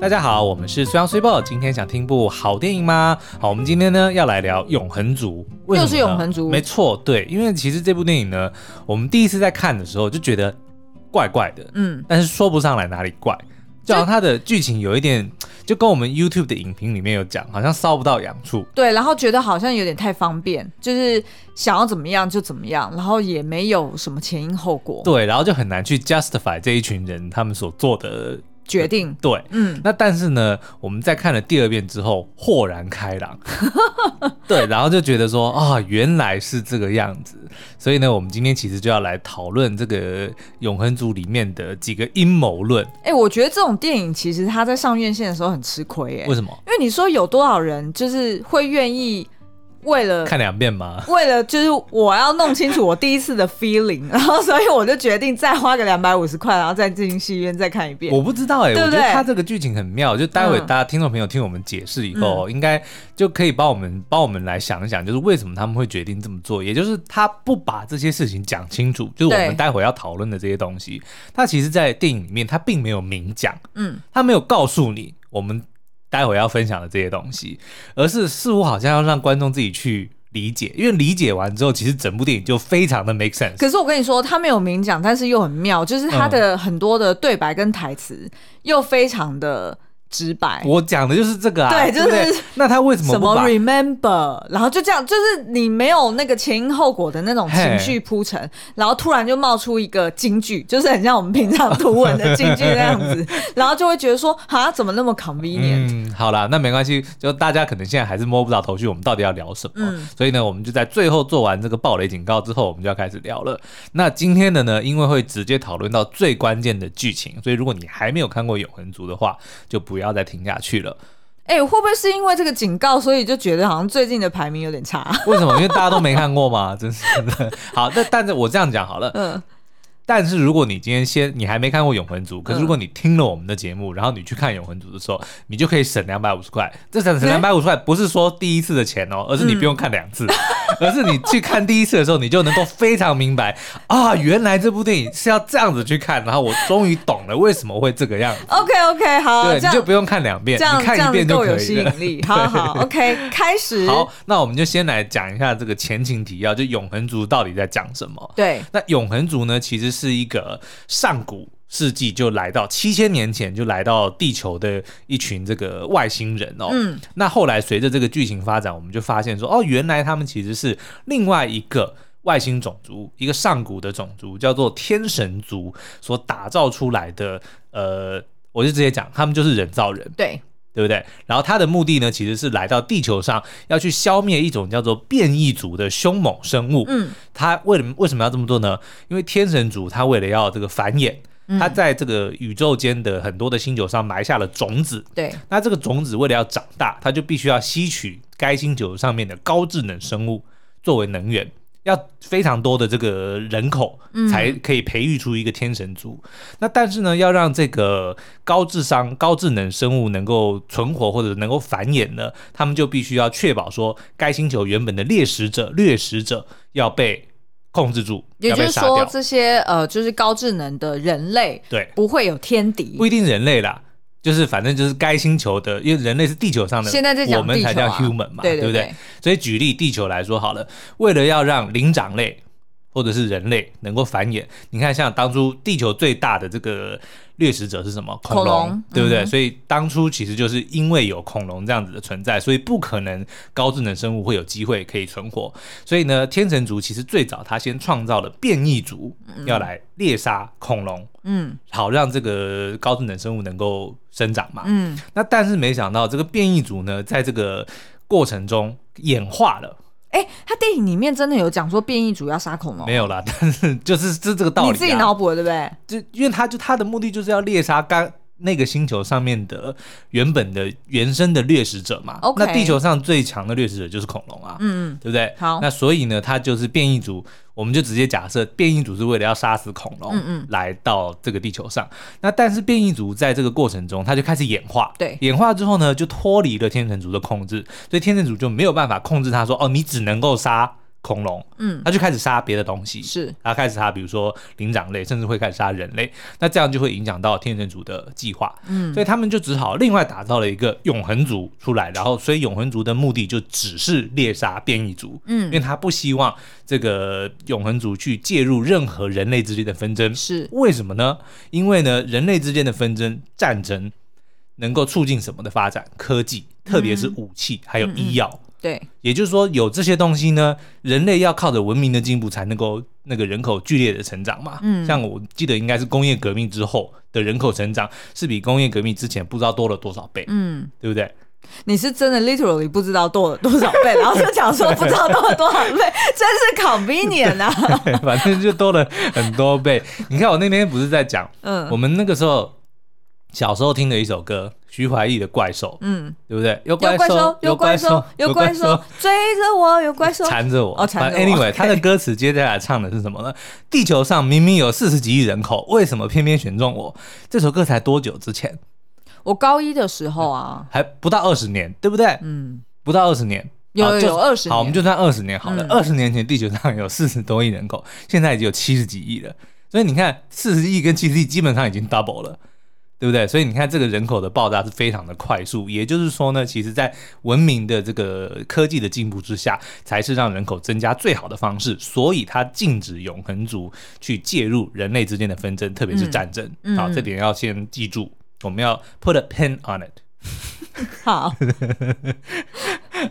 大家好，我们是虽阳虽报。今天想听部好电影吗？好，我们今天呢要来聊《永恒族》，又是《永恒族》。没错，对，因为其实这部电影呢，我们第一次在看的时候就觉得怪怪的，嗯，但是说不上来哪里怪，就好像它的剧情有一点，就跟我们 YouTube 的影评里面有讲，好像烧不到痒处。对，然后觉得好像有点太方便，就是想要怎么样就怎么样，然后也没有什么前因后果。对，然后就很难去 justify 这一群人他们所做的。决定对，嗯，那但是呢，我们在看了第二遍之后，豁然开朗，对，然后就觉得说啊，原来是这个样子，所以呢，我们今天其实就要来讨论这个《永恒族》里面的几个阴谋论。哎、欸，我觉得这种电影其实它在上院线的时候很吃亏，哎，为什么？因为你说有多少人就是会愿意。为了看两遍吗？为了就是我要弄清楚我第一次的 feeling，然后所以我就决定再花个两百五十块，然后再进戏院再看一遍。我不知道哎、欸，对对我觉得他这个剧情很妙，就待会大家听众朋友听我们解释以后，嗯、应该就可以帮我们帮我们来想一想，就是为什么他们会决定这么做，也就是他不把这些事情讲清楚，就是我们待会要讨论的这些东西，他其实，在电影里面他并没有明讲，嗯，他没有告诉你我们。待会要分享的这些东西，而是似乎好像要让观众自己去理解，因为理解完之后，其实整部电影就非常的 make sense。可是我跟你说，他没有明讲，但是又很妙，就是他的很多的对白跟台词又非常的。直白，我讲的就是这个啊，对，就是那他为什么什么 remember，然后就这样，就是你没有那个前因后果的那种情绪铺陈，然后突然就冒出一个金句，就是很像我们平常图文的金句那样子，然后就会觉得说啊，怎么那么 convenient？嗯，好啦，那没关系，就大家可能现在还是摸不着头绪，我们到底要聊什么？嗯，所以呢，我们就在最后做完这个暴雷警告之后，我们就要开始聊了。那今天的呢，因为会直接讨论到最关键的剧情，所以如果你还没有看过《永恒族》的话，就不。不要再停下去了。哎、欸，会不会是因为这个警告，所以就觉得好像最近的排名有点差？为什么？因为大家都没看过嘛？真是的。好，但但是我这样讲好了。嗯。但是如果你今天先你还没看过《永恒族》，可是如果你听了我们的节目，然后你去看《永恒族》的时候，你就可以省两百五十块。这省省两百五十块不是说第一次的钱哦，而是你不用看两次，而是你去看第一次的时候，你就能够非常明白啊，原来这部电影是要这样子去看，然后我终于懂了为什么会这个样子。OK OK，好，对，你就不用看两遍，你看一遍就可以了。有吸引力。好好，OK，开始。好，那我们就先来讲一下这个前情提要，就《永恒族》到底在讲什么？对，那《永恒族》呢，其实是一个。上古世纪就来到七千年前就来到地球的一群这个外星人哦，嗯，那后来随着这个剧情发展，我们就发现说，哦，原来他们其实是另外一个外星种族，一个上古的种族，叫做天神族所打造出来的。呃，我就直接讲，他们就是人造人，对。对不对？然后他的目的呢，其实是来到地球上，要去消灭一种叫做变异族的凶猛生物。嗯，他为什么为什么要这么做呢？因为天神族他为了要这个繁衍，他在这个宇宙间的很多的星球上埋下了种子。对，那这个种子为了要长大，他就必须要吸取该星球上面的高智能生物作为能源。要非常多的这个人口才可以培育出一个天神族。嗯、那但是呢，要让这个高智商、高智能生物能够存活或者能够繁衍呢，他们就必须要确保说，该星球原本的猎食者、掠食者要被控制住，也就是说，这些呃，就是高智能的人类，对，不会有天敌，不一定人类啦。就是反正就是该星球的，因为人类是地球上的，现在在我们才叫 human 嘛，对对对，对不对？所以举例地球来说好了，为了要让灵长类或者是人类能够繁衍，你看像当初地球最大的这个。掠食者是什么？恐龙，对不对？嗯、所以当初其实就是因为有恐龙这样子的存在，所以不可能高智能生物会有机会可以存活。所以呢，天神族其实最早他先创造了变异族，嗯、要来猎杀恐龙，嗯，好让这个高智能生物能够生长嘛。嗯，那但是没想到这个变异族呢，在这个过程中演化了。哎，他电影里面真的有讲说变异主要杀恐龙？没有啦，但是就是这这个道理、啊。你自己脑补的对不对？就因为他就他的目的就是要猎杀刚那个星球上面的原本的原生的掠食者嘛。那地球上最强的掠食者就是恐龙啊，嗯嗯，对不对？好，那所以呢，他就是变异族。我们就直接假设变异族是为了要杀死恐龙，嗯嗯，来到这个地球上。那但是变异族在这个过程中，它就开始演化，对，演化之后呢，就脱离了天神族的控制，所以天神族就没有办法控制它，说哦，你只能够杀恐龙，嗯，他就开始杀别的东西，是，他开始杀，比如说灵长类，甚至会开始杀人类，那这样就会影响到天神族的计划，嗯，所以他们就只好另外打造了一个永恒族出来，然后所以永恒族的目的就只是猎杀变异族，嗯，因为他不希望这个永恒族去介入任何人类之间的纷争，是。为什么呢？因为呢，人类之间的纷争、战争能够促进什么的发展？科技，特别是武器，还有医药。嗯嗯对，也就是说，有这些东西呢，人类要靠着文明的进步才能够那个人口剧烈的成长嘛。嗯，像我记得应该是工业革命之后的人口成长是比工业革命之前不知道多了多少倍。嗯，对不对？你是真的 literally 不知道多了多少倍，然后 就讲说不知道多了多少倍，真是 convenient 啊。反正就多了很多倍。你看我那天不是在讲，嗯，我们那个时候。小时候听的一首歌，徐怀义的《怪兽》，嗯，对不对？有怪兽，有怪兽，有怪兽追着我，有怪兽缠着我。哦，缠着我。Anyway，他的歌词接下来唱的是什么呢？地球上明明有四十几亿人口，为什么偏偏选中我？这首歌才多久之前？我高一的时候啊，还不到二十年，对不对？嗯，不到二十年，有有二十年。好，我们就算二十年好了。二十年前，地球上有四十多亿人口，现在已经有七十几亿了。所以你看，四十亿跟七十亿基本上已经 double 了。对不对？所以你看，这个人口的爆炸是非常的快速。也就是说呢，其实，在文明的这个科技的进步之下，才是让人口增加最好的方式。所以，它禁止永恒族去介入人类之间的纷争，特别是战争。嗯、好，这点要先记住，我们要 put a pin on it。好。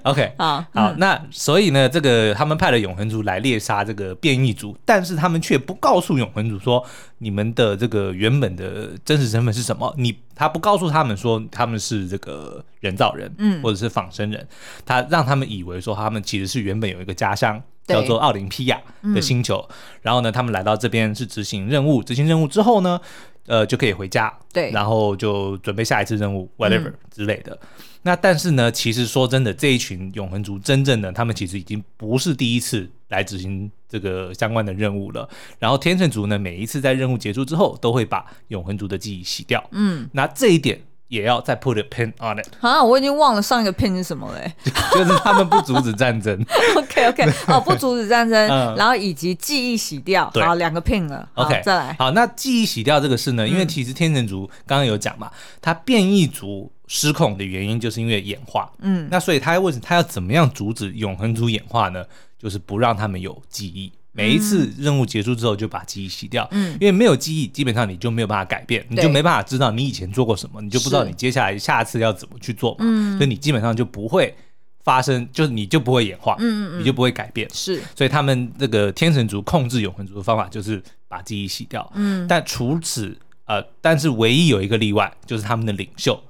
OK，好，好，那所以呢，这个他们派了永恒族来猎杀这个变异族，但是他们却不告诉永恒族说，你们的这个原本的真实身份是什么？你他不告诉他们说他们是这个人造人，嗯，或者是仿生人，他让他们以为说他们其实是原本有一个家乡叫做奥林匹亚的星球，然后呢，他们来到这边是执行任务，执行任务之后呢，呃，就可以回家，对，然后就准备下一次任务，whatever 之类的。那但是呢，其实说真的，这一群永恒族真正的他们其实已经不是第一次来执行这个相关的任务了。然后天秤族呢，每一次在任务结束之后，都会把永恒族的记忆洗掉。嗯，那这一点也要再 put a pin on it。啊，我已经忘了上一个 pin 是什么了，就，是他们不阻止战争。OK OK，哦，不阻止战争，嗯、然后以及记忆洗掉，好，两个 pin 了。OK，再来。好，那记忆洗掉这个事呢，因为其实天神族刚刚有讲嘛，它变异族。失控的原因就是因为演化，嗯，那所以他为什么他要怎么样阻止永恒族演化呢？就是不让他们有记忆，每一次任务结束之后就把记忆洗掉，嗯，因为没有记忆，基本上你就没有办法改变，你就没办法知道你以前做过什么，你就不知道你接下来下次要怎么去做嘛，嗯，所以你基本上就不会发生，就是你就不会演化，嗯嗯，你就不会改变，是，所以他们这个天神族控制永恒族的方法就是把记忆洗掉，嗯，但除此呃，但是唯一有一个例外，就是他们的领袖。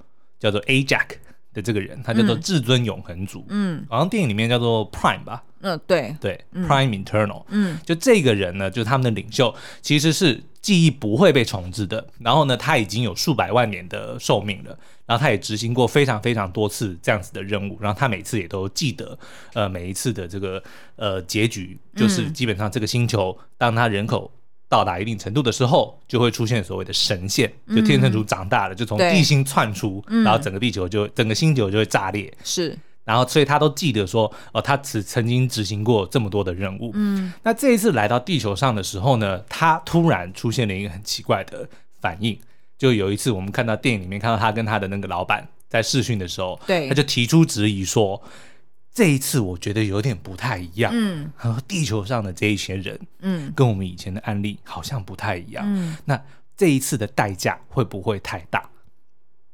叫做 Ajax 的这个人，他叫做至尊永恒族，嗯，好像电影里面叫做 Prime 吧，嗯，对。对，Prime Internal，嗯，就这个人呢，就是他们的领袖，其实是记忆不会被重置的，然后呢，他已经有数百万年的寿命了，然后他也执行过非常非常多次这样子的任务，然后他每次也都记得，呃，每一次的这个呃结局，就是基本上这个星球当他人口。到达一定程度的时候，就会出现所谓的神线，就天神族长大了，嗯、就从地心窜出，然后整个地球就整个星球就会炸裂。是，然后所以他都记得说，哦，他只曾经执行过这么多的任务。嗯，那这一次来到地球上的时候呢，他突然出现了一个很奇怪的反应。就有一次我们看到电影里面看到他跟他的那个老板在试训的时候，对，他就提出质疑说。这一次我觉得有点不太一样，嗯，和地球上的这一些人，嗯，跟我们以前的案例好像不太一样，嗯，那这一次的代价会不会太大？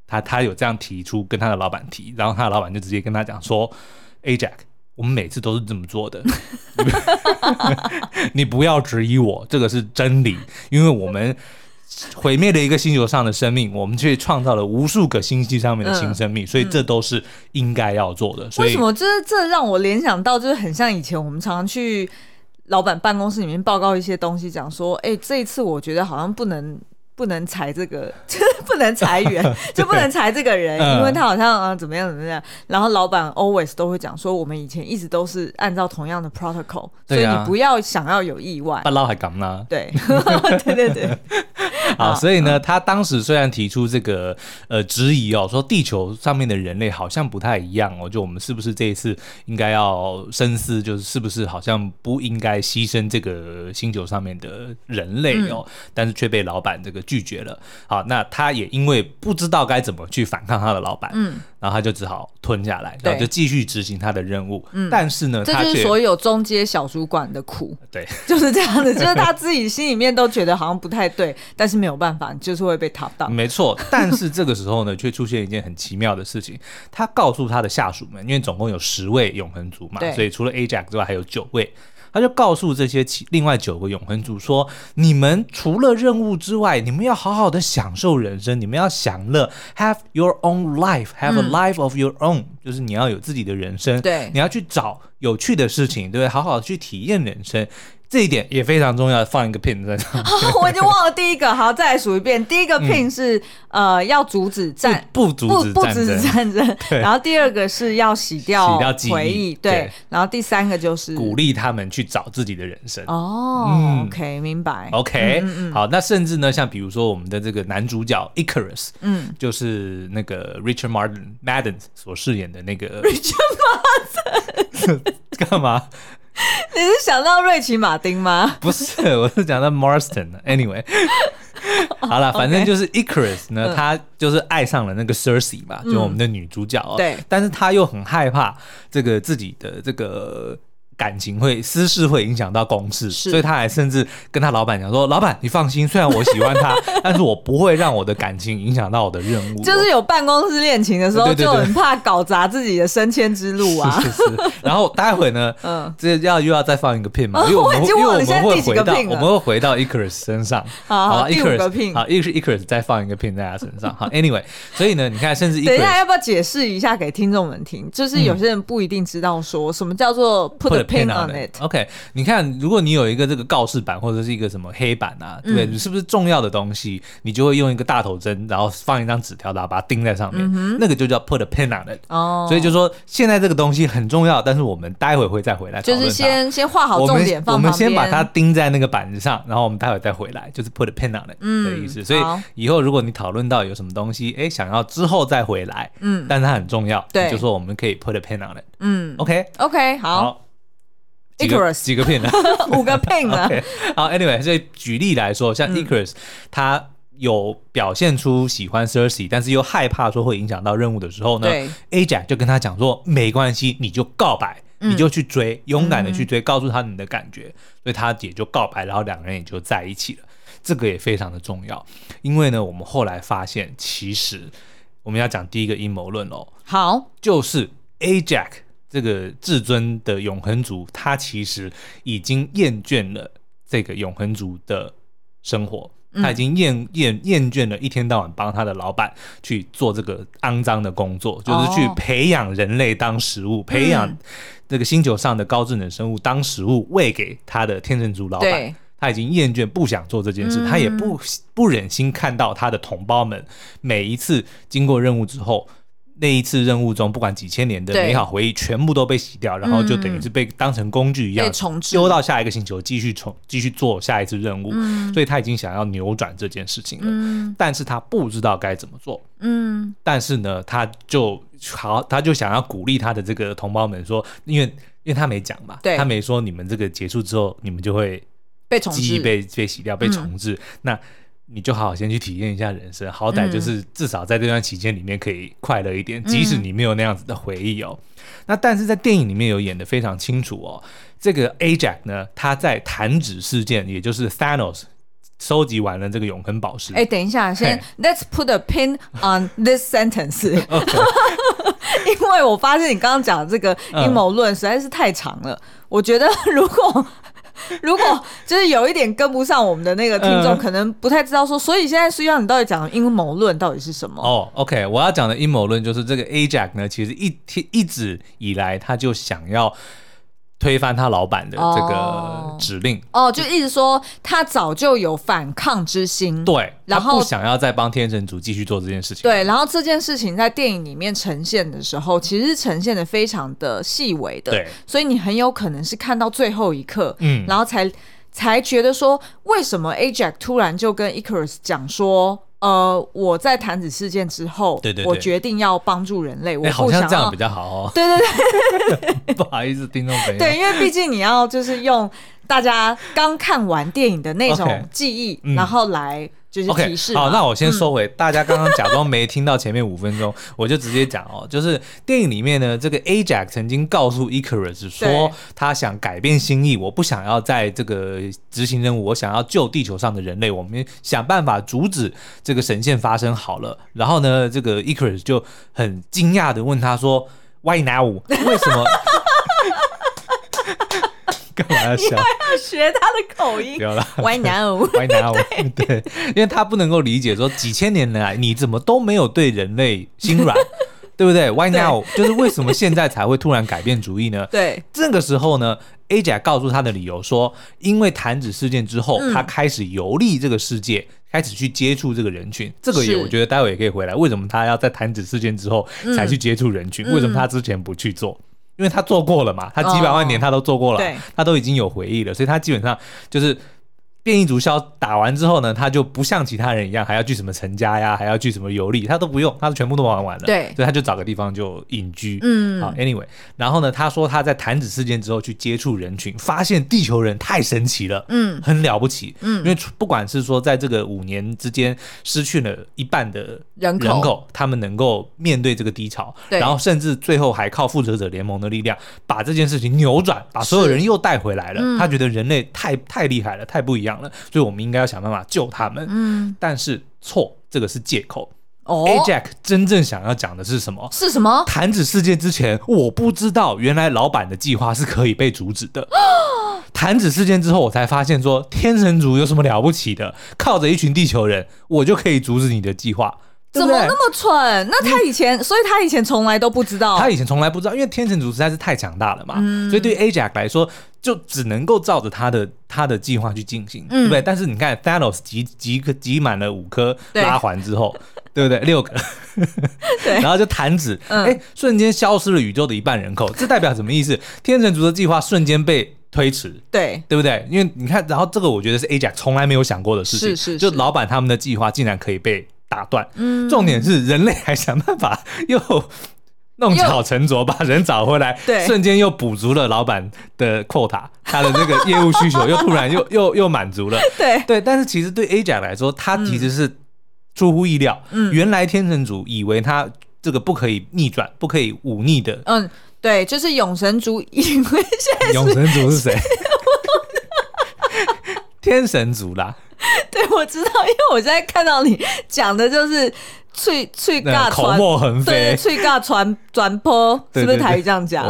他他有这样提出跟他的老板提，然后他的老板就直接跟他讲说：“A Jack，我们每次都是这么做的，你不要质疑我，这个是真理，因为我们。”毁灭了一个星球上的生命，我们却创造了无数个星系上面的新生命，所以这都是应该要做的。所以为什么？就是这让我联想到，就是很像以前我们常常去老板办公室里面报告一些东西，讲说，哎、这一次我觉得好像不能不能裁这个，就是不能裁员，就不能裁这个人，因为他好像啊怎么样怎么样。然后老板 always 都会讲说，我们以前一直都是按照同样的 protocol，所以你不要想要有意外。不捞还敢呢？对，对对对。好，所以呢，他当时虽然提出这个呃质疑哦，说地球上面的人类好像不太一样哦，就我们是不是这一次应该要深思，就是是不是好像不应该牺牲这个星球上面的人类哦，但是却被老板这个拒绝了。好，那他也因为不知道该怎么去反抗他的老板，嗯。然后他就只好吞下来，然后就继续执行他的任务。嗯，但是呢，这就是所有中阶小主管的苦。对，就是这样子，就是他自己心里面都觉得好像不太对，但是没有办法，就是会被 top down。没错，但是这个时候呢，却出现一件很奇妙的事情。他告诉他的下属们，因为总共有十位永恒族嘛，所以除了 Ajax 之外，还有九位。他就告诉这些其另外九个永恒族说：“你们除了任务之外，你们要好好的享受人生，你们要享乐，have your own life，have a life of your own，嗯，就是你要有自己的人生，对，你要去找有趣的事情，对不对？好好的去体验人生。”这一点也非常重要，放一个 pin 在上面。我已经忘了第一个，好，再来数一遍。第一个 pin 是、嗯、呃要阻止战，不阻止不阻止战争。然后第二个是要洗掉洗掉记忆，对，对。然后第三个就是鼓励他们去找自己的人生。哦、嗯、，OK，明白。OK，好，那甚至呢，像比如说我们的这个男主角 Icarus，嗯，就是那个 Richard Martin Madden 所饰演的那个 Richard Martin，干嘛？你是想到瑞奇马丁吗？不是，我是讲到 Marston。Anyway，好了，反正就是 Icarus 呢，嗯、他就是爱上了那个 Cersei 嘛，就我们的女主角哦。对，但是他又很害怕这个自己的这个。感情会私事会影响到公事，所以他还甚至跟他老板讲说：“老板，你放心，虽然我喜欢他，但是我不会让我的感情影响到我的任务。”就是有办公室恋情的时候，就很怕搞砸自己的升迁之路啊。是是是。然后待会呢，嗯，这要又要再放一个 pin 嘛，因为我们因为我们会回到我们会回到 Icarus 身上。好，好，第五个 pin，好，一个是 Icarus 再放一个 pin 在他身上。好，Anyway，所以呢，你看，甚至等一下要不要解释一下给听众们听？就是有些人不一定知道说什么叫做 put。Pin on it. OK，你看，如果你有一个这个告示板或者是一个什么黑板啊，对对？你是不是重要的东西，你就会用一个大头针，然后放一张纸条，然后把它钉在上面，那个就叫 put a pin on it。哦，所以就说现在这个东西很重要，但是我们待会会再回来。就是先先画好重点，放。我们先把它钉在那个板子上，然后我们待会再回来，就是 put a pin on it 的意思。所以以后如果你讨论到有什么东西，哎，想要之后再回来，嗯，但是它很重要，对，就说我们可以 put a pin on it。嗯，OK，OK，好。几个几个 pin 呢？五个 pin 呢？好，Anyway，所以举例来说，像 Icarus，他有表现出喜欢 Cersei，但是又害怕说会影响到任务的时候呢，Ajax 就跟他讲说，没关系，你就告白，你就去追，勇敢的去追，告诉他你的感觉，所以他也就告白，然后两个人也就在一起了。这个也非常的重要，因为呢，我们后来发现，其实我们要讲第一个阴谋论哦，好，就是 Ajax。这个至尊的永恒族，他其实已经厌倦了这个永恒族的生活，他已经厌厌厌倦了一天到晚帮他的老板去做这个肮脏的工作，就是去培养人类当食物，培养这个星球上的高智能生物当食物喂给他的天神族老板。他已经厌倦，不想做这件事，他也不不忍心看到他的同胞们每一次经过任务之后。那一次任务中，不管几千年的美好回忆全部都被洗掉，然后就等于是被当成工具一样丢到下一个星球继续重继续做下一次任务。嗯，所以他已经想要扭转这件事情了，嗯，但是他不知道该怎么做。嗯，但是呢，他就好，他就想要鼓励他的这个同胞们说，因为因为他没讲嘛，对，他没说你们这个结束之后，你们就会被重记忆被被洗掉被重置，那。你就好好先去体验一下人生，好歹就是至少在这段期间里面可以快乐一点，嗯、即使你没有那样子的回忆哦。那但是在电影里面有演的非常清楚哦，这个 Ajax 呢，他在弹指事件，也就是 Thanos 收集完了这个永恒宝石。哎，等一下，先 Let's put a pin on this sentence，因为我发现你刚刚讲的这个阴谋论实在是太长了，嗯、我觉得如果。如果就是有一点跟不上我们的那个听众，呃、可能不太知道说，所以现在是要你到底讲的阴谋论到底是什么？哦，OK，我要讲的阴谋论就是这个 Ajax 呢，其实一天一直以来他就想要推翻他老板的这个指令。哦，哦，就意思说他早就有反抗之心，对，然后不想要再帮天神族继续做这件事情，对，然后这件事情在电影里面呈现的时候，其实呈现的非常的细微的，对，所以你很有可能是看到最后一刻，嗯，然后才才觉得说，为什么 Ajax 突然就跟 Ikaris 讲说。呃，我在弹指事件之后，对对对，我决定要帮助人类。我好像这样比较好哦。对 对对，不好意思，听众朋友。对，因为毕竟你要就是用大家刚看完电影的那种记忆然后来。就是提示 OK，好，那我先收回。嗯、大家刚刚假装没听到前面五分钟，我就直接讲哦。就是电影里面呢，这个 Ajax 曾经告诉 Icarus 说，他想改变心意，我不想要在这个执行任务，我想要救地球上的人类，我们想办法阻止这个神线发生好了。然后呢，这个 Icarus 就很惊讶的问他说：“Why now？为什么？” 干嘛要笑？要学他的口音。有了，Why now？Why now？对，因为他不能够理解说几千年来你怎么都没有对人类心软，对不对？Why now？就是为什么现在才会突然改变主意呢？对，这个时候呢，Ajax 告诉他的理由说，因为弹指事件之后，他开始游历这个世界，开始去接触这个人群。这个也我觉得待会也可以回来。为什么他要在弹指事件之后才去接触人群？为什么他之前不去做？因为他做过了嘛，他几百万年他都做过了，哦、他都已经有回忆了，所以他基本上就是。变异族枭打完之后呢，他就不像其他人一样还要去什么成家呀，还要去什么游历，他都不用，他全部都玩完了。对，所以他就找个地方就隐居。嗯，好，anyway，然后呢，他说他在弹指事件之后去接触人群，发现地球人太神奇了，嗯，很了不起，嗯，因为不管是说在这个五年之间失去了一半的人口，人口。他们能够面对这个低潮，对，然后甚至最后还靠复仇者联盟的力量把这件事情扭转，把所有人又带回来了。嗯，他觉得人类太太厉害了，太不一样了。所以我们应该要想办法救他们。嗯，但是错，这个是借口。哦 A Jack 真正想要讲的是什么？是什么？弹指事件之前，我不知道原来老板的计划是可以被阻止的。弹指事件之后，我才发现说天神族有什么了不起的？靠着一群地球人，我就可以阻止你的计划。怎么那么蠢？那他以前，嗯、所以他以前从来都不知道。他以前从来不知道，因为天神族实在是太强大了嘛。嗯、所以对 Ajax 来说，就只能够照着他的他的计划去进行，嗯、对不对？但是你看 Thanos 集集个集满了五颗拉环之后，对，对不对？六个，对，然后就弹指，哎、嗯，瞬间消失了宇宙的一半人口，这代表什么意思？天神族的计划瞬间被推迟，对，对不对？因为你看，然后这个我觉得是 Ajax 从来没有想过的事情，是是，是，就老板他们的计划竟然可以被。打断，嗯，重点是人类还想办法又弄巧成拙，把人找回来，对，瞬间又补足了老板的 quota，他的那个业务需求又突然又 又又满足了，对。对，但是其实对 Ajax 来说，他其实是出乎意料，嗯，原来天神族以为他这个不可以逆转，不可以忤逆的，嗯，对，就是永神族以为现在永神族是谁？天神族啦。对，我知道，因为我现在看到你讲的就是脆脆尬口沫横飞，对，脆尬传转坡，是不是台语这样讲？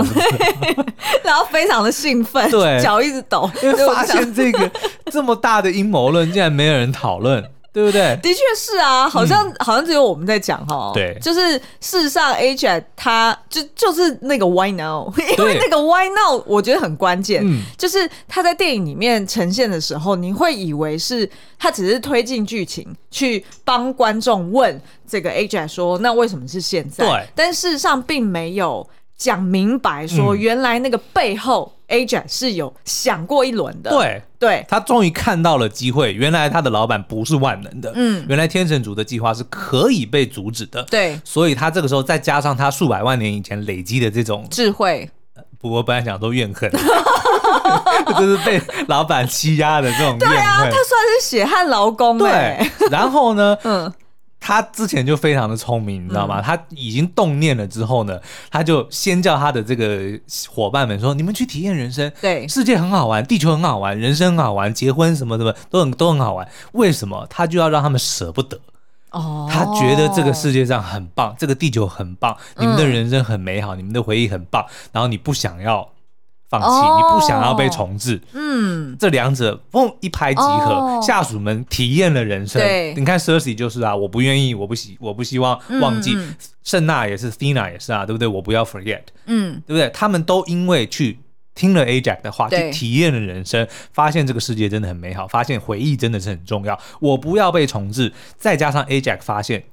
然后非常的兴奋，对，脚一直抖，因为发 现这个这么大的阴谋论，竟然没有人讨论。对不对？的确是啊，好像、嗯、好像只有我们在讲哈。对，就是事实上，Ajax 他就就是那个 Why now？因为那个 Why now 我觉得很关键。嗯，就是他在电影里面呈现的时候，你会以为是他只是推进剧情，去帮观众问这个 Ajax 说，那为什么是现在？对，但事实上并没有讲明白说，原来那个背后。Ajax 是有想过一轮的，对对，他终于看到了机会。原来他的老板不是万能的，嗯，原来天神族的计划是可以被阻止的，对。所以他这个时候再加上他数百万年以前累积的这种智慧，不过本来想说怨恨，就是被老板欺压的这种怨恨。对啊，他算是血汗劳工，对。然后呢，嗯。他之前就非常的聪明，你知道吗？嗯、他已经动念了之后呢，他就先叫他的这个伙伴们说：“你们去体验人生，对，世界很好玩，地球很好玩，人生很好玩，结婚什么什么都很都很好玩。为什么？他就要让他们舍不得。哦，他觉得这个世界上很棒，这个地球很棒，你们的人生很美好，嗯、你们的回忆很棒，然后你不想要。”放弃，哦、你不想要被重置，嗯，这两者嘣一拍即合，哦、下属们体验了人生。对，你看 Cersei 就是啊，我不愿意，我不希，我不希望忘记。圣娜、也是，Thena 也是啊，对不对？我不要 forget，嗯，对不对？他们都因为去听了 Ajax 的话，去体验了人生，发现这个世界真的很美好，发现回忆真的是很重要。我不要被重置，再加上 Ajax 发现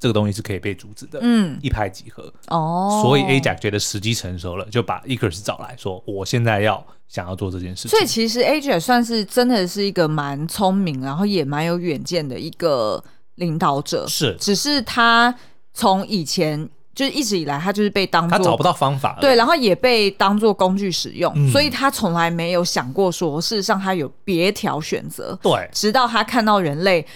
这个东西是可以被阻止的，嗯，一拍即合。哦，所以 Ajax 觉得时机成熟了，就把 Icarus 找来说：“我现在要想要做这件事情。”所以其实 Ajax 算是真的是一个蛮聪明，然后也蛮有远见的一个领导者。是，只是他从以前。就是一直以来，他就是被当做他找不到方法，对，然后也被当做工具使用，嗯、所以他从来没有想过说，事实上他有别条选择。对，直到他看到人类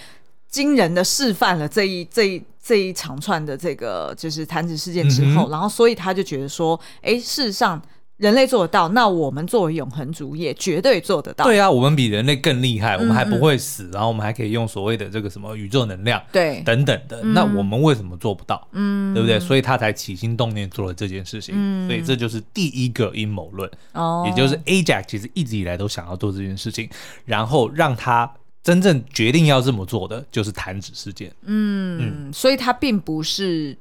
惊人的示范了这一这一这一长串的这个就是弹指事件之后，嗯、然后所以他就觉得说，哎，事实上。人类做得到，那我们作为永恒族也绝对做得到。对啊，我们比人类更厉害，我们还不会死，然后我们还可以用所谓的这个什么宇宙能量，对，等等的。嗯、那我们为什么做不到？嗯，对不对？所以他才起心动念做了这件事情。嗯，所以这就是第一个阴谋论。哦，也就是 Ajax 其实一直以来都想要做这件事情，然后让他真正决定要这么做的就是弹指事件。嗯嗯，所以他并不是。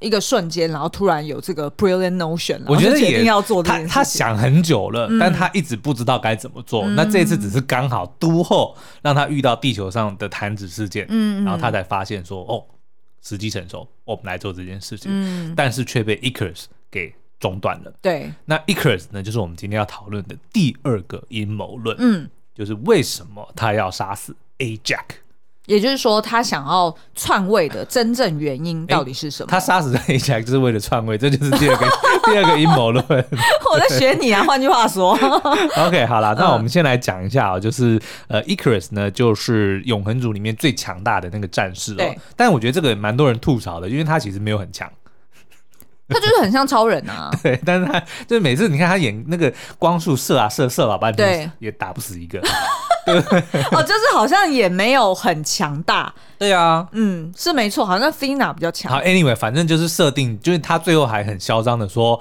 一个瞬间，然后突然有这个 brilliant notion，我觉得一定要做他他想很久了，嗯、但他一直不知道该怎么做。嗯、那这次只是刚好都后让他遇到地球上的弹指事件，嗯，然后他才发现说，哦，时机成熟，我们来做这件事情。嗯，但是却被 Icarus 给中断了。对，那 Icarus 呢，就是我们今天要讨论的第二个阴谋论。嗯，就是为什么他要杀死 A Jack？。也就是说，他想要篡位的真正原因到底是什么？他杀死 Ajax 就是为了篡位，这就是第二个 第二个阴谋论。我在学你啊，换句话说。OK，好了，那我们先来讲一下啊，就是呃，Icarus 呢，就是永恒族里面最强大的那个战士哦。对。但我觉得这个蛮多人吐槽的，因为他其实没有很强。他就是很像超人啊。对，但是他就是每次你看他演那个光束射啊射射老半天，对，也打不死一个。对 哦，就是好像也没有很强大。对啊，嗯，是没错，好像 Fina 比较强。好，Anyway，反正就是设定，就是他最后还很嚣张的说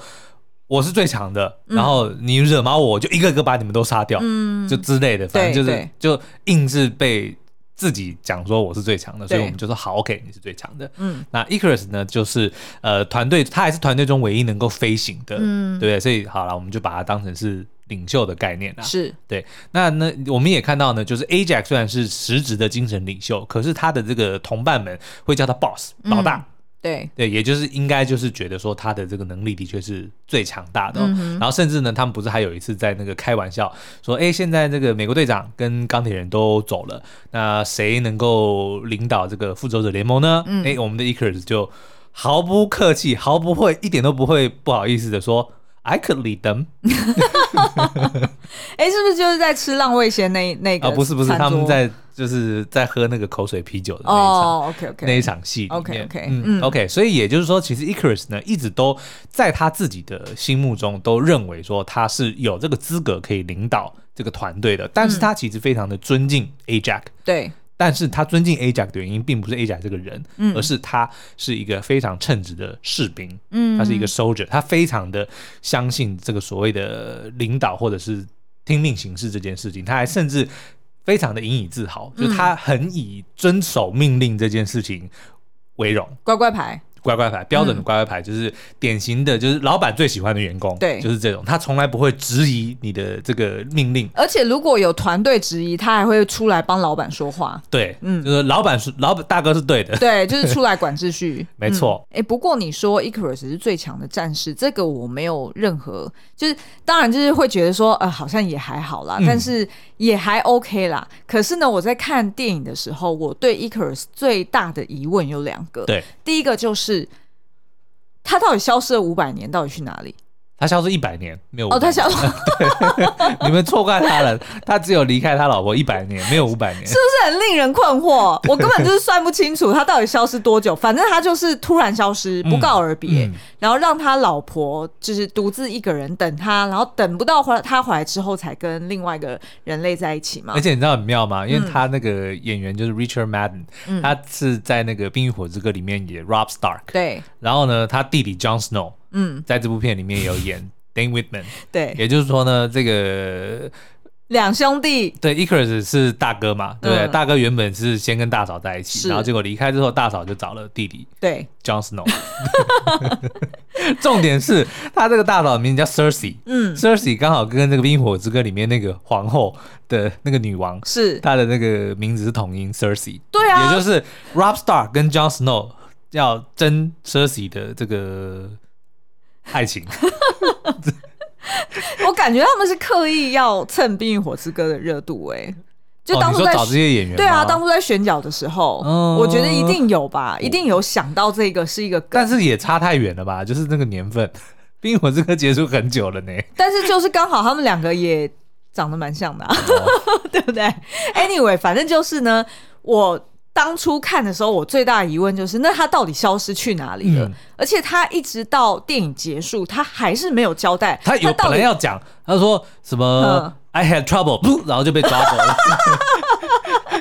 我是最强的，嗯、然后你惹毛我，就一个一个把你们都杀掉，嗯，就之类的，反正就是就硬是被自己讲说我是最强的，所以我们就说好，OK，你是最强的。嗯，那 Icarus 呢，就是呃团队，他还是团队中唯一能够飞行的，嗯，对不对？所以好了，我们就把它当成是。领袖的概念啊，是对。那那我们也看到呢，就是 Ajax 虽然是实职的精神领袖，可是他的这个同伴们会叫他 Boss 老大。嗯、对对，也就是应该就是觉得说他的这个能力的确是最强大的、哦。嗯、然后甚至呢，他们不是还有一次在那个开玩笑说，哎，现在这个美国队长跟钢铁人都走了，那谁能够领导这个复仇者联盟呢？哎、嗯，我们的 Icarus 就毫不客气，毫不会一点都不会不好意思的说。I could lead them。哎，是不是就是在吃浪味仙那那个？啊，不是不是，他们在就是在喝那个口水啤酒的那一场。那一场戏。OK OK，嗯 OK，所以也就是说，其实 Icarus 呢，一直都在他自己的心目中都认为说他是有这个资格可以领导这个团队的，但是他其实非常的尊敬 Ajax。对。但是他尊敬 Ajax 的原因，并不是 Ajax 这个人，嗯、而是他是一个非常称职的士兵，嗯，他是一个 soldier，他非常的相信这个所谓的领导或者是听命行事这件事情，他还甚至非常的引以自豪，嗯、就他很以遵守命令这件事情为荣，乖乖牌。乖乖牌，标准的乖乖牌，就是典型的，就是老板最喜欢的员工，对，就是这种，他从来不会质疑你的这个命令，而且如果有团队质疑，他还会出来帮老板说话，对，嗯，就是老板是老板大哥是对的，对，就是出来管秩序，没错。哎、嗯，不过你说 Icarus 是最强的战士，这个我没有任何，就是当然就是会觉得说，呃，好像也还好啦，嗯、但是也还 OK 啦。可是呢，我在看电影的时候，我对 Icarus 最大的疑问有两个，对，第一个就是。是，他到底消失了五百年，到底去哪里？他消失一百年，没有哦，他消失，你们错怪他了。他只有离开他老婆一百年，没有五百年，是不是很令人困惑？我根本就是算不清楚他到底消失多久。反正他就是突然消失，不告而别，嗯嗯、然后让他老婆就是独自一个人等他，然后等不到回他回来之后，才跟另外一个人类在一起嘛。而且你知道很妙吗？因为他那个演员就是 Richard Madden，、嗯、他是在那个《冰与火之歌》里面演 Rob Stark，对。然后呢，他弟弟 Jon Snow。嗯，在这部片里面有演 Dane Whitman，对，也就是说呢，这个两兄弟，对，Icarus 是大哥嘛，对不对？嗯。大哥原本是先跟大嫂在一起，然后结果离开之后，大嫂就找了弟弟对，Jon Snow。重点是他这个大嫂的名字叫 Cersei，嗯，Cersei 刚好跟那个《冰火之歌》里面那个皇后的那个女王，是，她的那个名字是同音 Cersei，对啊，也就是 Rob Stark 跟 Jon Snow 要争 Cersei 的这个爱情。我感觉他们是刻意要蹭《冰与火之歌》的热度、欸，哎，就当初在、说找这些演员，对啊，当初在选角的时候，嗯我觉得一定有吧，一定有想到这个是一个，但是也差太远了吧？就是那个年份，《冰与火之歌》结束很久了呢。但是就是刚好他们两个也长得蛮像的、啊，哦、对不对？Anyway，反正就是呢，我。当初看的时候，我最大的疑问就是，那他到底消失去哪里了？嗯、而且他一直到电影结束，他还是没有交代。他有本来要讲，他说什么、嗯、“I had trouble”，然后就被抓走了。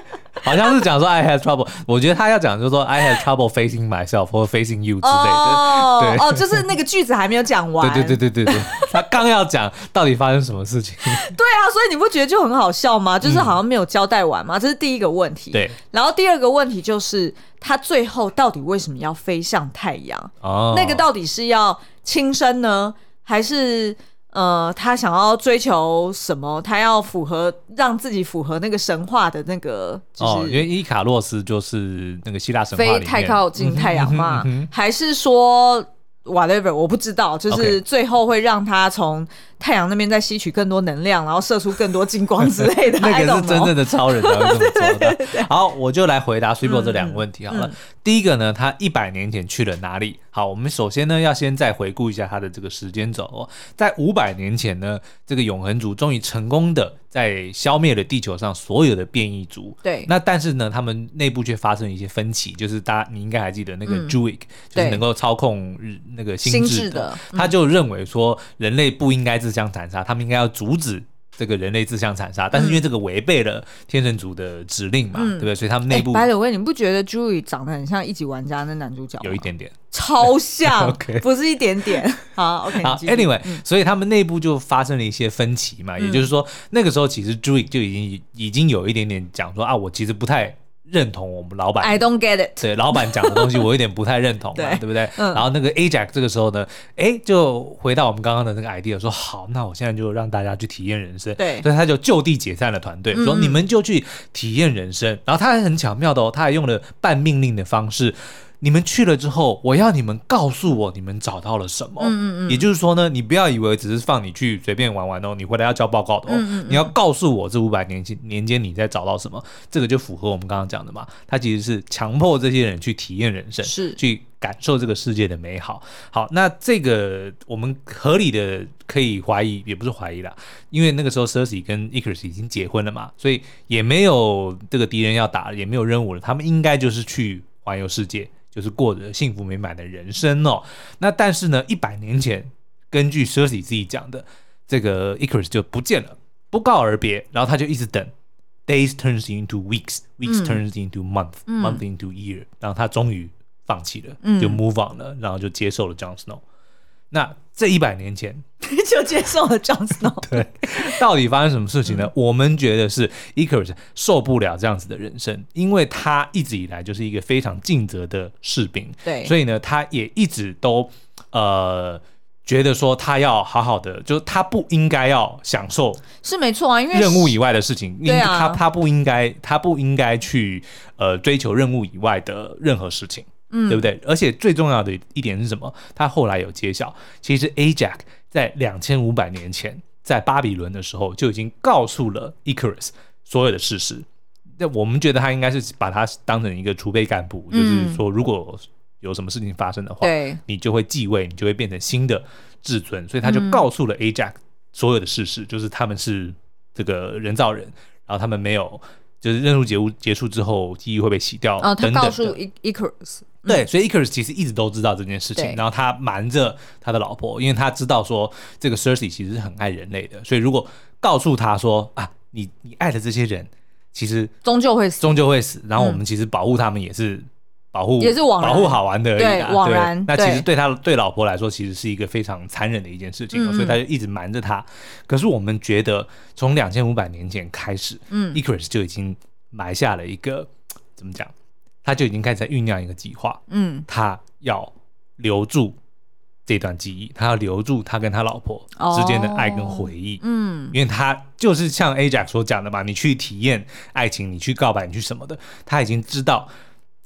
好像是讲说 I had trouble，我觉得他要讲就是说 I had trouble facing myself 或 facing you 之类的。哦，对哦，就是那个句子还没有讲完。对对对对对对，他刚要讲到底发生什么事情。对啊，所以你不觉得就很好笑吗？就是好像没有交代完嘛，嗯、这是第一个问题。对。然后第二个问题就是他最后到底为什么要飞向太阳？哦。那个到底是要轻生呢，还是？呃，他想要追求什么？他要符合让自己符合那个神话的那个，就是、哦、因为伊卡洛斯就是那个希腊神话里太靠近太阳嘛，嗯、还是说 whatever？我不知道，就是最后会让他从太阳那边在吸取更多能量，然后射出更多金光之类的。那个是真正的超人才会这么做 的。好，我就来回答 Super 这两个问题好了。嗯嗯、第一个呢，他一百年前去了哪里？好，我们首先呢要先再回顾一下他的这个时间轴哦，在五百年前呢，这个永恒族终于成功的在消灭了地球上所有的变异族。对。那但是呢，他们内部却发生一些分歧，就是大家你应该还记得那个嗯、就是能够操控日那个心智的，他就认为说人类不应该自相残杀，他们应该要阻止。这个人类自相残杀，但是因为这个违背了天神族的指令嘛，嗯、对不对？所以他们内部。By the way，你不觉得 Druig 长得很像一级玩家那男主角吗？有一点点，超像 不是一点点。好，OK 好。Anyway，、嗯、所以他们内部就发生了一些分歧嘛，嗯、也就是说，那个时候其实 Druig 就已经已经有一点点讲说啊，我其实不太。认同我们老板，I don't get it。对，老板讲的东西我有点不太认同嘛，对，对不对？嗯、然后那个 Ajax 这个时候呢，哎，就回到我们刚刚的那个 idea，说好，那我现在就让大家去体验人生。对，所以他就就地解散了团队，嗯、说你们就去体验人生。然后他还很巧妙的哦，他还用了半命令的方式。你们去了之后，我要你们告诉我你们找到了什么。嗯嗯嗯。也就是说呢，你不要以为只是放你去随便玩玩哦，你回来要交报告的哦。嗯嗯嗯。你要告诉我这五百年间年间你在找到什么，这个就符合我们刚刚讲的嘛。他其实是强迫这些人去体验人生，是去感受这个世界的美好。好，那这个我们合理的可以怀疑，也不是怀疑啦，因为那个时候 Cersei 跟 Ikaris 已经结婚了嘛，所以也没有这个敌人要打，也没有任务了，他们应该就是去环游世界。就是过着幸福美满的人生哦。那但是呢，一百年前，根据 Cersei 自己讲的，这个 Icarus 就不见了，不告而别。然后他就一直等，days turns into weeks，weeks、嗯、turns into month，month、嗯、into year。然后他终于放弃了，就 move on 了，然后就接受了 Jon Snow。那这一百年前。就接受了 Jon Snow，对，到底发生什么事情呢？嗯、我们觉得是 Ikaris 受不了这样子的人生，因为他一直以来就是一个非常尽责的士兵，对，所以呢，他也一直都呃觉得说他要好好的，就是他不应该要享受是没错啊，因为任务以外的事情，对啊，他他不应该他不应该去呃追求任务以外的任何事情。嗯，对不对？而且最重要的一点是什么？他后来有揭晓，其实 Ajax 在两千五百年前在巴比伦的时候就已经告诉了 Icarus 所有的事实。那我们觉得他应该是把他当成一个储备干部，嗯、就是说如果有什么事情发生的话，你就会继位，你就会变成新的至尊。所以他就告诉了 Ajax 所有的事实，嗯、就是他们是这个人造人，然后他们没有。就是任务结束结束之后，记忆会被洗掉。哦，他告诉 Ikaris，对，所以 Icarus 其实一直都知道这件事情，然后他瞒着他的老婆，因为他知道说这个 Cersei 其实是很爱人类的，所以如果告诉他说啊，你你爱的这些人，其实终究会死，终究会死。然后我们其实保护他们也是保护也是枉保护好玩的而已对，枉然。那其实对他对老婆来说，其实是一个非常残忍的一件事情，嗯嗯，所以他就一直瞒着他。可是我们觉得，从两千五百年前开始，嗯，Icarus 就已经埋下了一个怎么讲？他就已经开始在酝酿一个计划，嗯，他要留住这段记忆，他要留住他跟他老婆之间的爱跟回忆，哦，嗯，因为他就是像 Ajax 所讲的嘛，你去体验爱情，你去告白，你去什么的，他已经知道。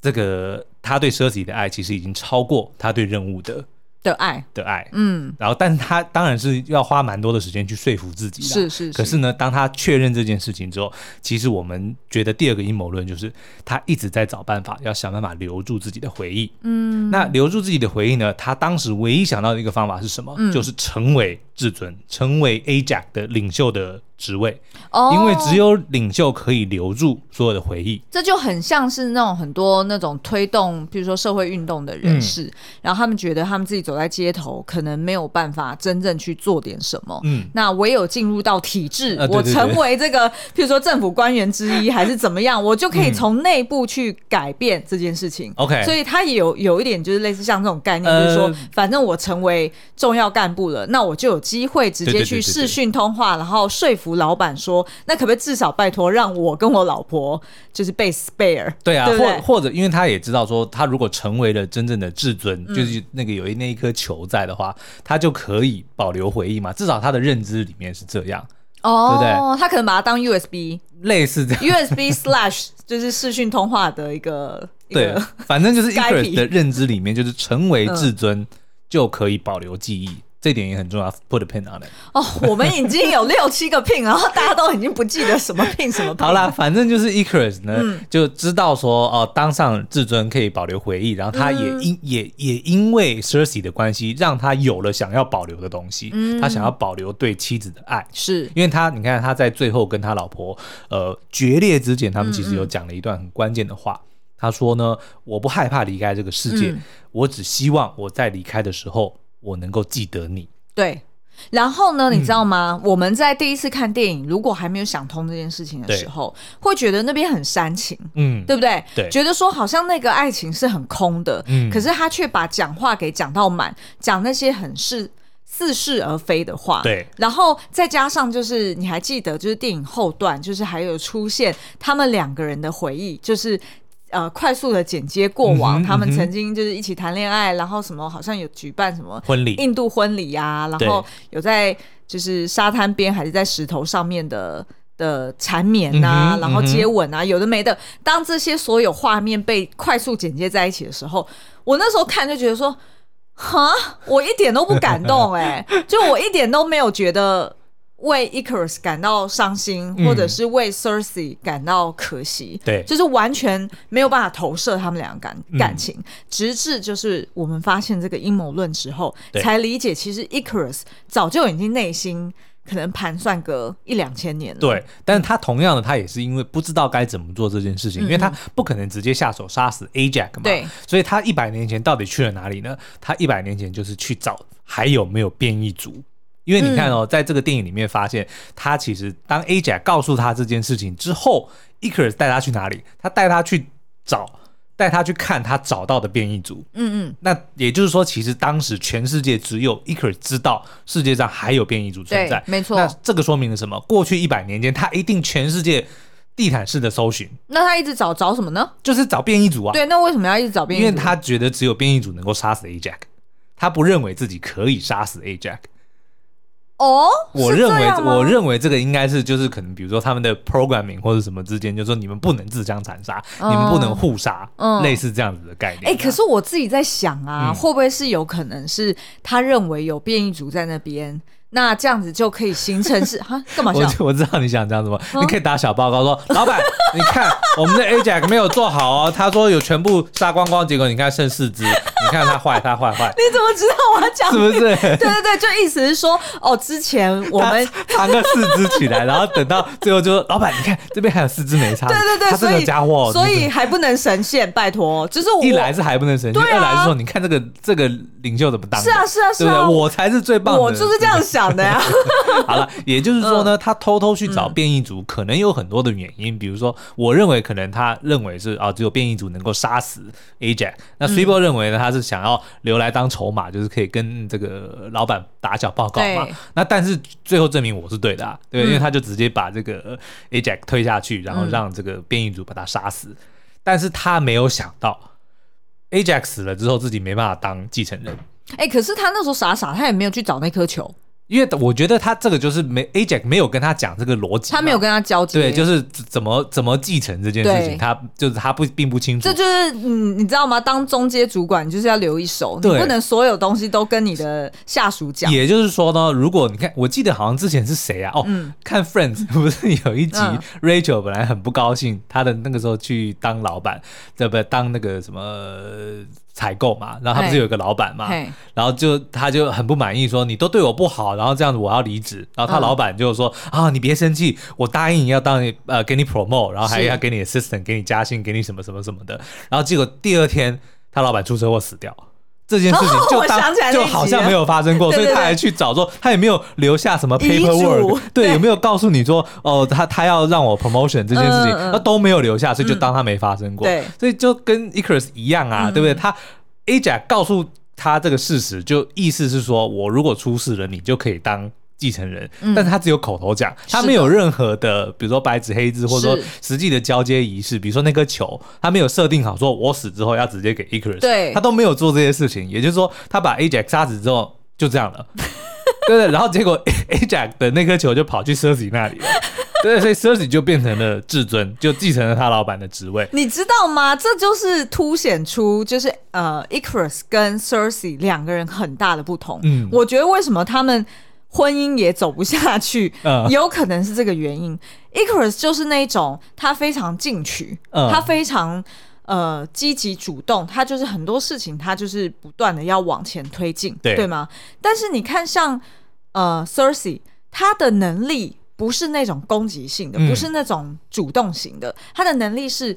这个他对 Cersei 的爱其实已经超过他对任务的的爱的爱，嗯，然后，但是他当然是要花蛮多的时间去说服自己的，是是是。可是呢，当他确认这件事情之后，其实我们觉得第二个阴谋论就是他一直在找办法，要想办法留住自己的回忆，嗯，那留住自己的回忆呢？他当时唯一想到的一个方法是什么？嗯，就是成为至尊，成为 Ajax 的领袖的。职位，哦，因为只有领袖可以留住所有的回忆，这就很像是那种很多那种推动，比如说社会运动的人士，嗯，然后他们觉得他们自己走在街头，可能没有办法真正去做点什么，嗯，那唯有进入到体制，呃，我成为这个，譬如说政府官员之一，还是怎么样，我就可以 从内部去改变这件事情。OK，嗯，所以他也有有一点就是类似像这种概念，呃，就是说，反正我成为重要干部了，那我就有机会直接去视讯通话，然后说服。老板说：“那可不可以至少拜托让我跟我老婆就是被 spare？对啊，对对或或者因为他也知道说，他如果成为了真正的至尊，嗯、就是那个有一那一颗球在的话，他就可以保留回忆嘛。至少他的认知里面是这样，哦，对不对？他可能把它当 USB，类似这样 USB slash 就是视讯通话的一个，对，反正就是 Icarus 的认知里面，就是成为至尊就可以保留记忆。嗯”这点也很重要，put a pin on it。哦，我们已经有六七个 pin，然后大家都已经不记得什么 pin 什么 pin。好啦，反正就是 Icarus 呢，嗯、就知道说哦，当上至尊可以保留回忆，然后他也因、嗯、也也因为 Cersei 的关系，让他有了想要保留的东西。嗯，他想要保留对妻子的爱，是因为他你看他在最后跟他老婆呃决裂之前，他们其实有讲了一段很关键的话。他说呢，我不害怕离开这个世界，嗯、我只希望我在离开的时候。我能够记得你，对。然后呢，你知道吗？嗯、我们在第一次看电影，如果还没有想通这件事情的时候，会觉得那边很煽情，嗯，对不对？对，觉得说好像那个爱情是很空的，嗯。可是他却把讲话给讲到满，讲那些很是似是而非的话，对。然后再加上就是你还记得，就是电影后段，就是还有出现他们两个人的回忆，就是。呃，快速的剪接过往，嗯、哼他们曾经就是一起谈恋爱，然后什么好像有举办什么婚礼，印度婚礼呀，然后有在就是沙滩边还是在石头上面的的缠绵呐，嗯、然后接吻啊，嗯、有的没的。当这些所有画面被快速剪接在一起的时候，我那时候看就觉得说，哈，我一点都不感动哎、欸，就我一点都没有觉得。为 Icarus 感到伤心，或者是为 Cersei 感到可惜，对、嗯，就是完全没有办法投射他们两个感感情，嗯、直至就是我们发现这个阴谋论之后，才理解其实 Icarus 早就已经内心可能盘算个一两千年了。对，但是他同样的，他也是因为不知道该怎么做这件事情，嗯、因为他不可能直接下手杀死 Ajax 嘛，对，所以他一百年前到底去了哪里呢？他一百年前就是去找还有没有变异族。因为你看哦，在这个电影里面发现，他其实当 Ajax 告诉他这件事情之后，Icarus 带他去哪里？他带他去找，带他去看他找到的变异族。嗯嗯。那也就是说，其实当时全世界只有 Icarus 知道世界上还有变异族存在。没错。那这个说明了什么？过去一百年间，他一定全世界地毯式的搜寻。那他一直找找什么呢？就是找变异族啊。对，那为什么要一直找变异族？因为他觉得只有变异族能够杀死 Ajax，他不认为自己可以杀死 Ajax。哦，我认为，我认为这个应该是就是可能，比如说他们的 programming 或者什么之间，就是说你们不能自相残杀，嗯、你们不能互杀，嗯、类似这样子的概念。哎、欸，可是我自己在想啊，嗯、会不会是有可能是他认为有变异组在那边？那这样子就可以形成是哈？干嘛笑？我我知道你想这样子吗？嗯、你可以打小报告说，老板，你看我们的 Ajax 没有做好哦，他说有全部杀光光，结果你看剩四只，你看他坏，他坏坏。你怎么知道我要讲？是不是？对对对，就意思是说，哦，之前我们藏个四只起来，然后等到最后就说，老板，你看这边还有四只没杀。对对对，他这个家伙，所以还不能神仙，拜托，就是我一来是还不能神仙，二来是说，你看这个这个领袖怎么当？是啊是啊是啊，我才是最棒的。我就是这样想的呀。好了，也就是说呢，他偷偷去找变异族，可能有很多的原因。比如说，我认为可能他认为是啊，只有变异族能够杀死 Ajax。那 Threepwood 认为呢，他是想要留来当筹码，就是可以跟这个老板打小报告嘛。那但是最后证明我是对的，啊对，因为他就直接把这个 Ajax 推下去，然后让这个变异族把他杀死。但是他没有想到，Ajax 死了之后，自己没办法当继承人。哎、欸，可是他那时候傻傻，他也没有去找那颗球。因为我觉得他这个就是没 Ajax 没有跟他讲这个逻辑，他没有跟他交接，对，就是怎么怎么继承这件事情，他就是他不并不清楚。这就是嗯，你知道吗？当中阶主管就是要留一手，你不能所有东西都跟你的下属讲。也就是说呢，如果你看，我记得好像之前是谁啊？哦，嗯、看 Friends 不是有一集、嗯、Rachel 本来很不高兴，他的那个时候去当老板，对不对？当那个什么？采购嘛，然后他不是有个老板嘛，然后就他就很不满意，说你都对我不好，然后这样子我要离职。然后他老板就说、嗯、啊，你别生气，我答应你要当你呃给你 promote，然后还要给你 assistant，给你加薪，给你什么什么什么的。然后结果第二天他老板出车祸死掉。这件事情就当、哦、就好像没有发生过，对对对，所以他还去找说，他也没有留下什么 paperwork，对，有没有告诉你说，哦，他他要让我 promotion 这件事情，他、嗯、都没有留下，所以就当他没发生过。对、嗯，所以就跟 Icarus 一样啊，嗯、对不对？他 Ajax 告诉他这个事实，就意思是说我如果出事了，你就可以当。继承人，但是他只有口头讲，他没有任何的，比如说白纸黑字，或者说实际的交接仪式，比如说那颗球，他没有设定好，说我死之后要直接给 Icarus，对，他都没有做这些事情，也就是说，他把 Ajax 杀死之后就这样了，对对，然后结果 Ajax 的那颗球就跑去 Cersei 那里了，对，所以 Cersei 就变成了至尊，就继承了他老板的职位，你知道吗？这就是凸显出就是呃 Icarus 跟 Cersei 两个人很大的不同，嗯，我觉得为什么他们。婚姻也走不下去，嗯，有可能是这个原因。Icarus 就是那种他非常进取，嗯，他非常呃积极主动，他就是很多事情他就是不断的要往前推进，对，对吗？但是你看像呃 Cersei，他的能力不是那种攻击性的，嗯，不是那种主动型的，他的能力是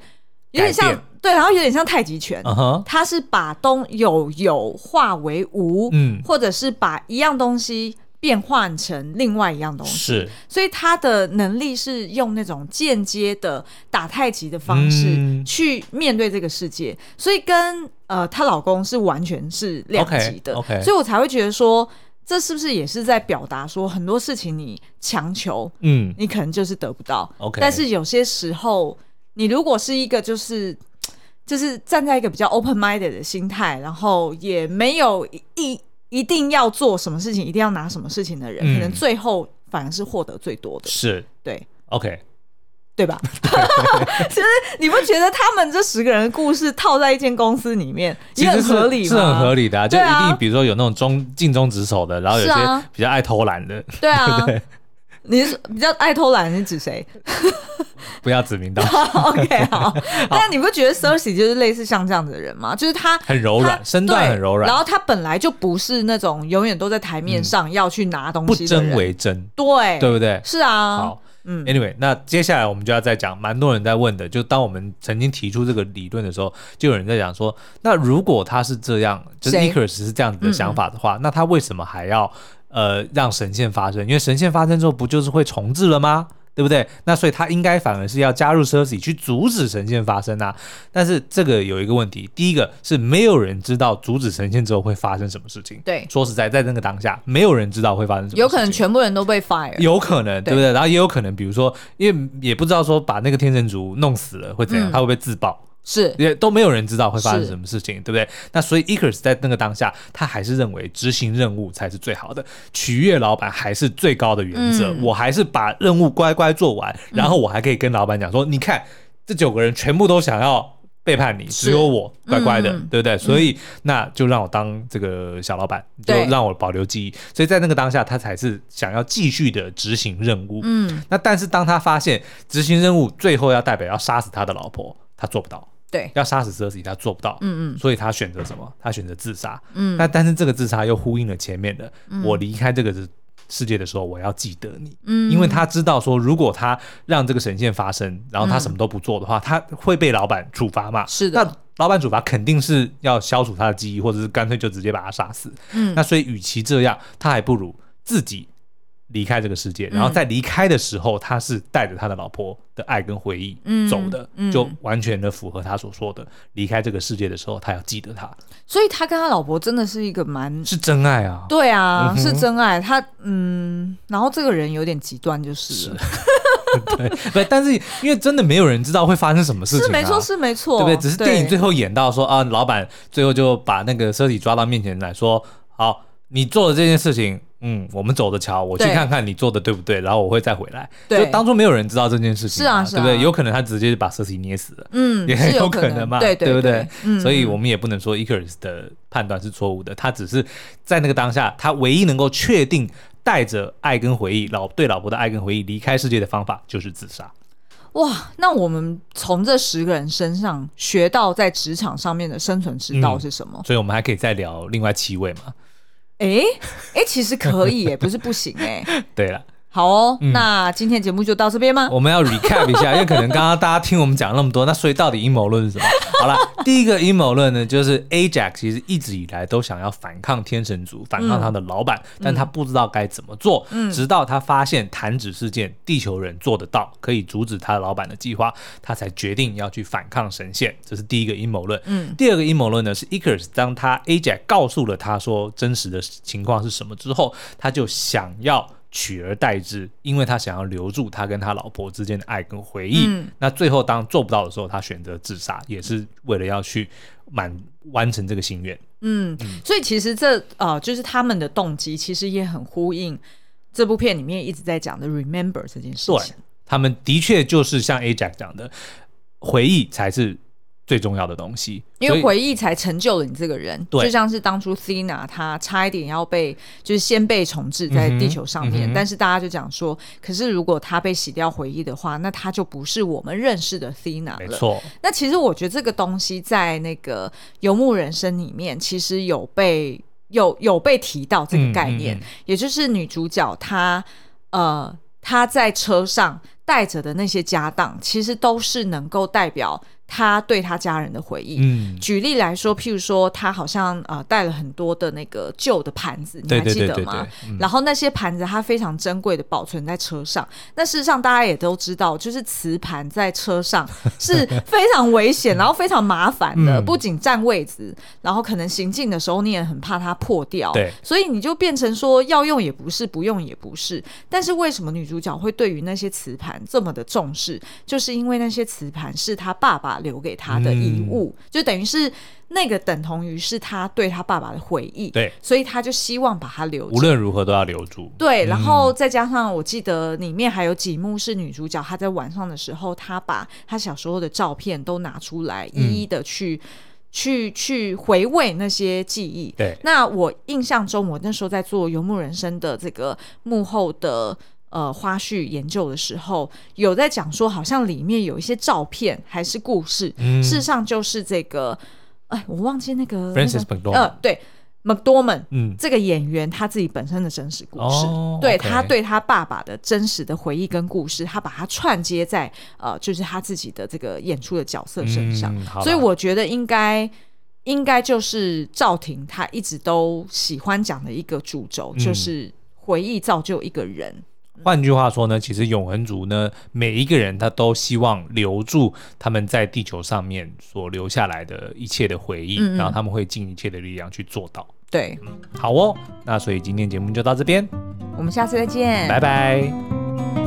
有点像对，然后有点像太极拳，嗯，他是把东有有化为无，嗯，或者是把一样东西。变换成另外一样东西，是，所以他的能力是用那种间接的打太极的方式去面对这个世界，嗯、所以跟呃她老公是完全是两极的，okay, okay. 所以我才会觉得说，这是不是也是在表达说很多事情你强求，嗯，你可能就是得不到，okay. 但是有些时候你如果是一个就是就是站在一个比较 open minded 的心态，然后也没有一。一定要做什么事情，一定要拿什么事情的人，嗯、可能最后反而是获得最多的。是，对，OK，对吧？其实你不觉得他们这十个人的故事套在一间公司里面也很合理吗？是，是很合理的、啊，就一定比如说有那种忠尽忠职守的，然后有些比较爱偷懒的，对啊。对你是比较爱偷懒，你指谁？不要指名道姓。OK，好。但你不觉得 Cersei 就是类似像这样子的人吗？就是他很柔软，身段很柔软。然后他本来就不是那种永远都在台面上要去拿东西不争为真，对，对不对？是啊。好，嗯，Anyway，那接下来我们就要再讲，蛮多人在问的，就当我们曾经提出这个理论的时候，就有人在讲说，那如果他是这样，就是 Icarus 是这样子的想法的话，嗯、那他为什么还要？呃，让神仙发生，因为神仙发生之后，不就是会重置了吗？对不对？那所以他应该反而是要加入 Cersei 去阻止神仙发生啊。但是这个有一个问题，第一个是没有人知道阻止神仙之后会发生什么事情。对，说实在，在那个当下，没有人知道会发生什么事情。有可能全部人都被 fire，有可能，对不对？然后也有可能，比如说，因为也不知道说把那个天神族弄死了会怎样，嗯、他会不会自爆？是，也都没有人知道会发生什么事情，对不对？那所以 Icarus 在那个当下，他还是认为执行任务才是最好的，取悦老板还是最高的原则。嗯、我还是把任务乖乖做完，然后我还可以跟老板讲说：“嗯、你看，这九个人全部都想要背叛你，只有我乖乖的，嗯、对不对？”所以那就让我当这个小老板，就让我保留记忆。所以在那个当下，他才是想要继续的执行任务。嗯，那但是当他发现执行任务最后要代表要杀死他的老婆，他做不到。对，要杀死 Cersei，他做不到，嗯嗯，所以他选择什么？他选择自杀，嗯，但但是这个自杀又呼应了前面的，嗯、我离开这个世界的时候，我要记得你，嗯，因为他知道说，如果他让这个神仙发生，然后他什么都不做的话，嗯、他会被老板处罚嘛？是的，那老板处罚肯定是要消除他的记忆，或者是干脆就直接把他杀死，嗯，那所以与其这样，他还不如。自己离开这个世界，然后在离开的时候，他是带着他的老婆的爱跟回忆走的，就完全的符合他所说的，离开这个世界的时候，他要记得他。所以他跟他老婆真的是一个蛮是真爱啊，对啊，是真爱。他嗯，然后这个人有点极端，就是了。对，不，但是因为真的没有人知道会发生什么事情，是没错，是没错，对不对？只是电影最后演到说啊，老板最后就把那个尸体抓到面前来说，好，你做的这件事情。嗯，我们走着瞧，我去看看你做的对不对，然后我会再回来。对，就当初没有人知道这件事情，是啊，是啊，对不对？有可能他直接把尸体捏死了，嗯，也很有可能嘛，对对不对？嗯，所以我们也不能说 Icarus 的判断是错误的，他只是在那个当下，他唯一能够确定带着爱跟回忆，老对老婆的爱跟回忆离开世界的方法就是自杀。哇，那我们从这十个人身上学到在职场上面的生存之道是什么？所以我们还可以再聊另外七位嘛。哎哎、其实可以哎，不是不行哎。对了。好哦，嗯、那今天节目就到这边吗？我们要 recap 一下，因为可能刚刚大家听我们讲那么多，那所以到底阴谋论是什么？好了，第一个阴谋论呢，就是 Ajax 其实一直以来都想要反抗天神族，反抗他的老板，嗯、但他不知道该怎么做。嗯，直到他发现弹指事件，地球人做得到，可以阻止他老板的计划，他才决定要去反抗神仙。这是第一个阴谋论。嗯，第二个阴谋论呢是 Icarus 当他 Ajax 告诉了他说真实的情况是什么之后，他就想要。取而代之，因为他想要留住他跟他老婆之间的爱跟回忆。嗯、那最后当做不到的时候，他选择自杀，也是为了要去满完成这个心愿。嗯，嗯，所以其实这呃，就是他们的动机，其实也很呼应这部片里面一直在讲的 “remember” 这件事情。对，他们的确就是像 Ajax 讲的，回忆才是。最重要的东西，因为回忆才成就了你这个人。对，就像是当初 Thena 她差一点要被，就是先被重置在地球上面，嗯嗯、但是大家就讲说，可是如果她被洗掉回忆的话，那她就不是我们认识的 Thena 了。没错。那其实我觉得这个东西在那个游牧人生里面，其实有被有有被提到这个概念，也就是女主角她呃她在车上带着的那些家当，其实都是能够代表。他对他家人的回忆，嗯，举例来说，譬如说，他好像呃带了很多的那个旧的盘子，你还记得吗？然后那些盘子他非常珍贵的保存在车上。那事实上大家也都知道，就是瓷盘在车上 是非常危险，然后非常麻烦的，不仅占位置，然后可能行进的时候你也很怕它破掉。对，所以你就变成说要用也不是，不用也不是。但是为什么女主角会对于那些瓷盘这么的重视？就是因为那些瓷盘是他爸爸留给他的遗物，嗯、就等于是那个等同于是他对他爸爸的回忆，对，所以他就希望把它留住，无论如何都要留住。对，然后再加上我记得里面还有几幕是女主角她在晚上的时候，她把她小时候的照片都拿出来，一一的去、嗯、去去回味那些记忆。对，那我印象中，我那时候在做《游牧人生》的这个幕后的。呃，花絮研究的时候有在讲说，好像里面有一些照片还是故事，嗯、事实上就是这个，哎，我忘记那个 McDormand，呃，对，McDormand，嗯，这个演员他自己本身的真实故事，哦、对他对他爸爸的真实的回忆跟故事，他把它串接在呃，就是他自己的这个演出的角色身上，嗯、所以我觉得应该应该就是赵婷他一直都喜欢讲的一个主轴，嗯、就是回忆造就一个人。换句话说呢，其实永恒族呢，每一个人他都希望留住他们在地球上面所留下来的一切的回忆，嗯嗯，然后他们会尽一切的力量去做到。对，好哦，那所以今天节目就到这边，我们下次再见，拜拜。